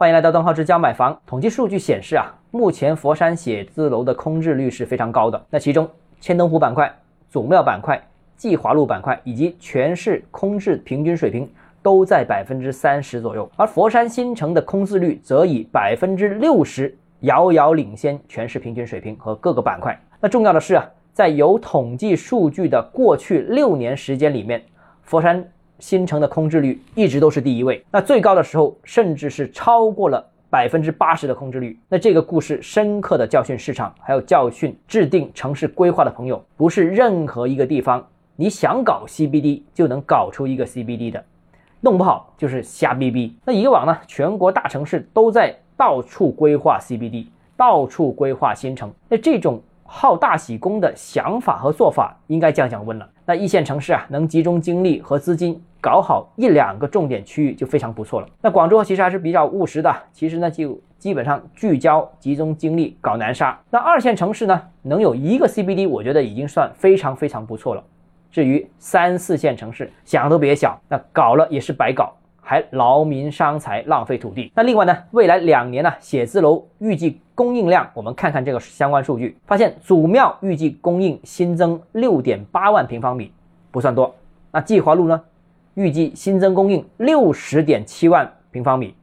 欢迎来到邓浩之家买房。统计数据显示啊，目前佛山写字楼的空置率是非常高的。那其中，千灯湖板块、祖庙板块、季华路板块以及全市空置平均水平都在百分之三十左右，而佛山新城的空置率则以百分之六十遥遥领先全市平均水平和各个板块。那重要的是啊，在有统计数据的过去六年时间里面，佛山。新城的空置率一直都是第一位，那最高的时候甚至是超过了百分之八十的空置率。那这个故事深刻的教训市场，还有教训制定城市规划的朋友，不是任何一个地方你想搞 CBD 就能搞出一个 CBD 的，弄不好就是瞎逼逼。那以往呢，全国大城市都在到处规划 CBD，到处规划新城，那这种。好大喜功的想法和做法应该降降温了。那一线城市啊，能集中精力和资金搞好一两个重点区域就非常不错了。那广州其实还是比较务实的，其实呢就基本上聚焦集中精力搞南沙。那二线城市呢，能有一个 CBD，我觉得已经算非常非常不错了。至于三四线城市，想都别想，那搞了也是白搞。还劳民伤财，浪费土地。那另外呢，未来两年呢，写字楼预计供应量，我们看看这个相关数据，发现祖庙预计供应新增六点八万平方米，不算多。那季华路呢，预计新增供应六十点七万平方米。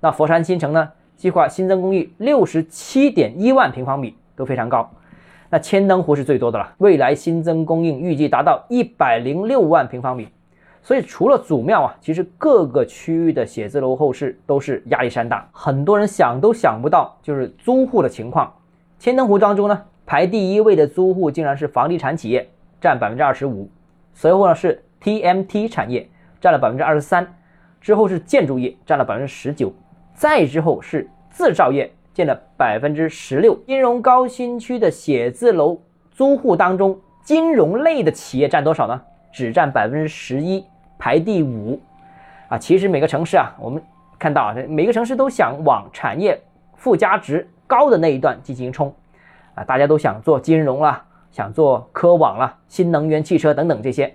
那佛山新城呢，计划新增供应六十七点一万平方米，都非常高。那千灯湖是最多的了，未来新增供应预计达到一百零六万平方米。所以除了祖庙啊，其实各个区域的写字楼后市都是压力山大，很多人想都想不到，就是租户的情况。千灯湖当中呢，排第一位的租户竟然是房地产企业，占百分之二十五，随后呢是 TMT 产业占了百分之二十三，之后是建筑业占了百分之十九，再之后是制造业占了百分之十六。金融高新区的写字楼租户当中，金融类的企业占多少呢？只占百分之十一。排第五，啊，其实每个城市啊，我们看到啊，每个城市都想往产业附加值高的那一段进行冲，啊，大家都想做金融啦，想做科网啦，新能源汽车等等这些，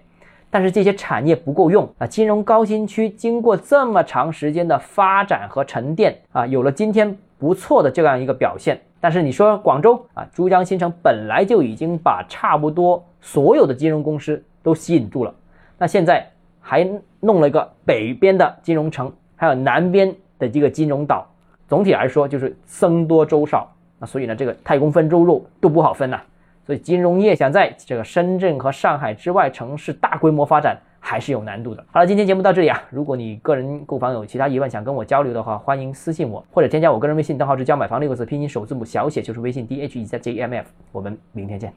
但是这些产业不够用啊。金融高新区经过这么长时间的发展和沉淀啊，有了今天不错的这样一个表现。但是你说广州啊，珠江新城本来就已经把差不多所有的金融公司都吸引住了，那现在。还弄了一个北边的金融城，还有南边的这个金融岛，总体来说就是僧多粥少，那所以呢，这个太公分猪肉都不好分呐。所以金融业想在这个深圳和上海之外城市大规模发展还是有难度的。好了，今天节目到这里啊，如果你个人购房有其他疑问想跟我交流的话，欢迎私信我或者添加我个人微信，账号是教买房六个字拼音首字母小写就是微信 d h e z j m f，我们明天见。